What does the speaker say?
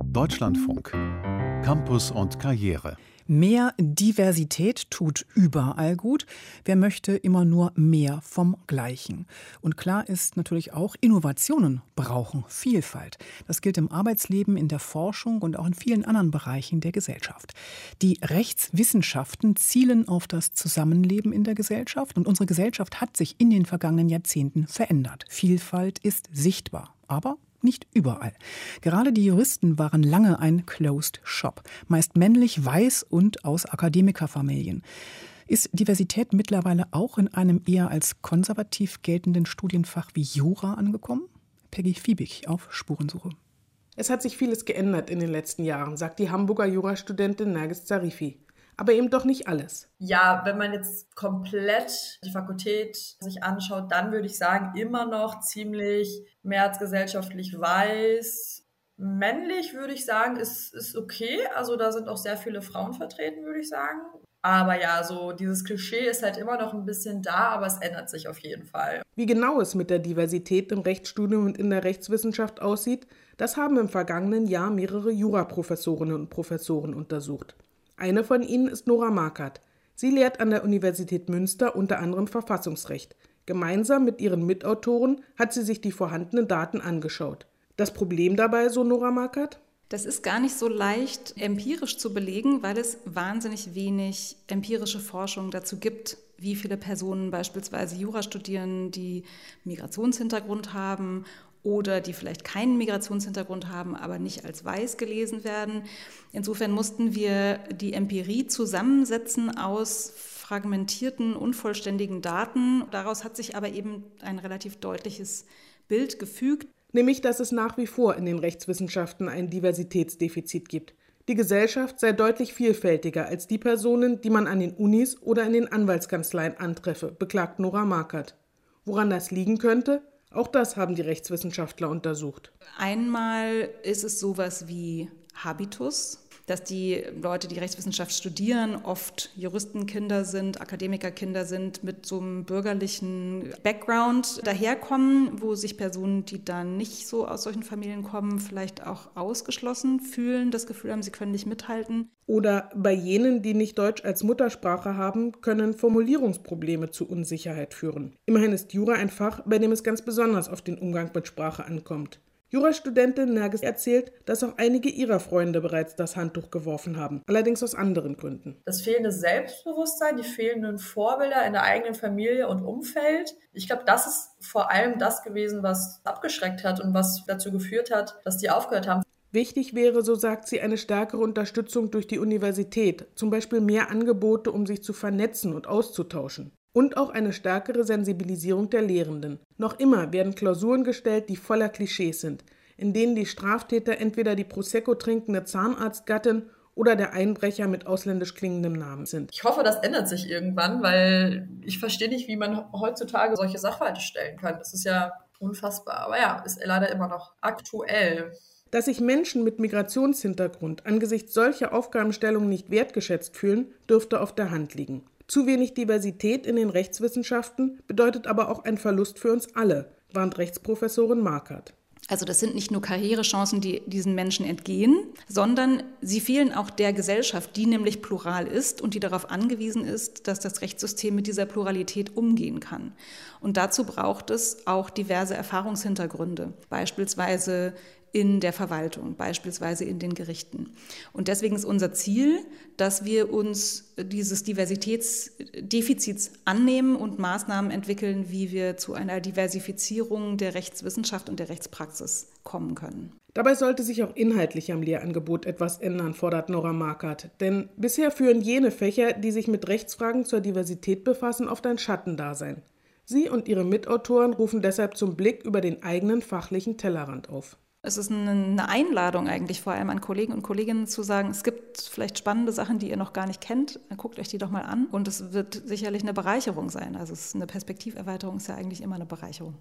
Deutschlandfunk. Campus und Karriere. Mehr Diversität tut überall gut. Wer möchte immer nur mehr vom Gleichen? Und klar ist natürlich auch, Innovationen brauchen Vielfalt. Das gilt im Arbeitsleben, in der Forschung und auch in vielen anderen Bereichen der Gesellschaft. Die Rechtswissenschaften zielen auf das Zusammenleben in der Gesellschaft und unsere Gesellschaft hat sich in den vergangenen Jahrzehnten verändert. Vielfalt ist sichtbar, aber nicht überall. Gerade die Juristen waren lange ein Closed Shop, meist männlich, weiß und aus Akademikerfamilien. Ist Diversität mittlerweile auch in einem eher als konservativ geltenden Studienfach wie Jura angekommen? Peggy Fiebig auf Spurensuche. Es hat sich vieles geändert in den letzten Jahren, sagt die Hamburger Jurastudentin Nergis Zarifi aber eben doch nicht alles. Ja, wenn man jetzt komplett die Fakultät sich anschaut, dann würde ich sagen, immer noch ziemlich mehrheitsgesellschaftlich weiß. Männlich würde ich sagen, ist, ist okay. Also da sind auch sehr viele Frauen vertreten, würde ich sagen. Aber ja, so dieses Klischee ist halt immer noch ein bisschen da, aber es ändert sich auf jeden Fall. Wie genau es mit der Diversität im Rechtsstudium und in der Rechtswissenschaft aussieht, das haben im vergangenen Jahr mehrere Juraprofessorinnen und Professoren untersucht. Eine von ihnen ist Nora Markert. Sie lehrt an der Universität Münster unter anderem Verfassungsrecht. Gemeinsam mit ihren Mitautoren hat sie sich die vorhandenen Daten angeschaut. Das Problem dabei, so Nora Markert? Das ist gar nicht so leicht empirisch zu belegen, weil es wahnsinnig wenig empirische Forschung dazu gibt, wie viele Personen beispielsweise Jura studieren, die Migrationshintergrund haben oder die vielleicht keinen Migrationshintergrund haben, aber nicht als weiß gelesen werden. Insofern mussten wir die Empirie zusammensetzen aus fragmentierten, unvollständigen Daten. Daraus hat sich aber eben ein relativ deutliches Bild gefügt. Nämlich, dass es nach wie vor in den Rechtswissenschaften ein Diversitätsdefizit gibt. Die Gesellschaft sei deutlich vielfältiger als die Personen, die man an den Unis oder in den Anwaltskanzleien antreffe, beklagt Nora Markert. Woran das liegen könnte? Auch das haben die Rechtswissenschaftler untersucht. Einmal ist es sowas wie Habitus, dass die Leute, die Rechtswissenschaft studieren, oft Juristenkinder sind, Akademikerkinder sind, mit so einem bürgerlichen Background daherkommen, wo sich Personen, die dann nicht so aus solchen Familien kommen, vielleicht auch ausgeschlossen fühlen, das Gefühl haben, sie können nicht mithalten. Oder bei jenen, die nicht Deutsch als Muttersprache haben, können Formulierungsprobleme zu Unsicherheit führen. Immerhin ist Jura ein Fach, bei dem es ganz besonders auf den Umgang mit Sprache ankommt. Jurastudentin Nergis erzählt, dass auch einige ihrer Freunde bereits das Handtuch geworfen haben, allerdings aus anderen Gründen. Das fehlende Selbstbewusstsein, die fehlenden Vorbilder in der eigenen Familie und Umfeld. Ich glaube, das ist vor allem das gewesen, was abgeschreckt hat und was dazu geführt hat, dass die aufgehört haben. Wichtig wäre, so sagt sie, eine stärkere Unterstützung durch die Universität, zum Beispiel mehr Angebote, um sich zu vernetzen und auszutauschen. Und auch eine stärkere Sensibilisierung der Lehrenden. Noch immer werden Klausuren gestellt, die voller Klischees sind, in denen die Straftäter entweder die Prosecco trinkende Zahnarztgattin oder der Einbrecher mit ausländisch klingendem Namen sind. Ich hoffe, das ändert sich irgendwann, weil ich verstehe nicht, wie man heutzutage solche Sachverhalte stellen kann. Das ist ja unfassbar. Aber ja, ist leider immer noch aktuell. Dass sich Menschen mit Migrationshintergrund angesichts solcher Aufgabenstellungen nicht wertgeschätzt fühlen, dürfte auf der Hand liegen. Zu wenig Diversität in den Rechtswissenschaften bedeutet aber auch ein Verlust für uns alle, warnt Rechtsprofessorin Markert. Also das sind nicht nur Karrierechancen, die diesen Menschen entgehen, sondern sie fehlen auch der Gesellschaft, die nämlich plural ist und die darauf angewiesen ist, dass das Rechtssystem mit dieser Pluralität umgehen kann. Und dazu braucht es auch diverse Erfahrungshintergründe, beispielsweise in der Verwaltung, beispielsweise in den Gerichten. Und deswegen ist unser Ziel, dass wir uns dieses Diversitätsdefizits annehmen und Maßnahmen entwickeln, wie wir zu einer Diversifizierung der Rechtswissenschaft und der Rechtspraxis kommen können. Dabei sollte sich auch inhaltlich am Lehrangebot etwas ändern, fordert Nora Markert. Denn bisher führen jene Fächer, die sich mit Rechtsfragen zur Diversität befassen, oft ein Schattendasein. Sie und ihre Mitautoren rufen deshalb zum Blick über den eigenen fachlichen Tellerrand auf. Es ist eine Einladung eigentlich vor allem an Kollegen und Kolleginnen zu sagen, es gibt vielleicht spannende Sachen, die ihr noch gar nicht kennt, dann guckt euch die doch mal an und es wird sicherlich eine Bereicherung sein. Also eine Perspektiverweiterung ist ja eigentlich immer eine Bereicherung.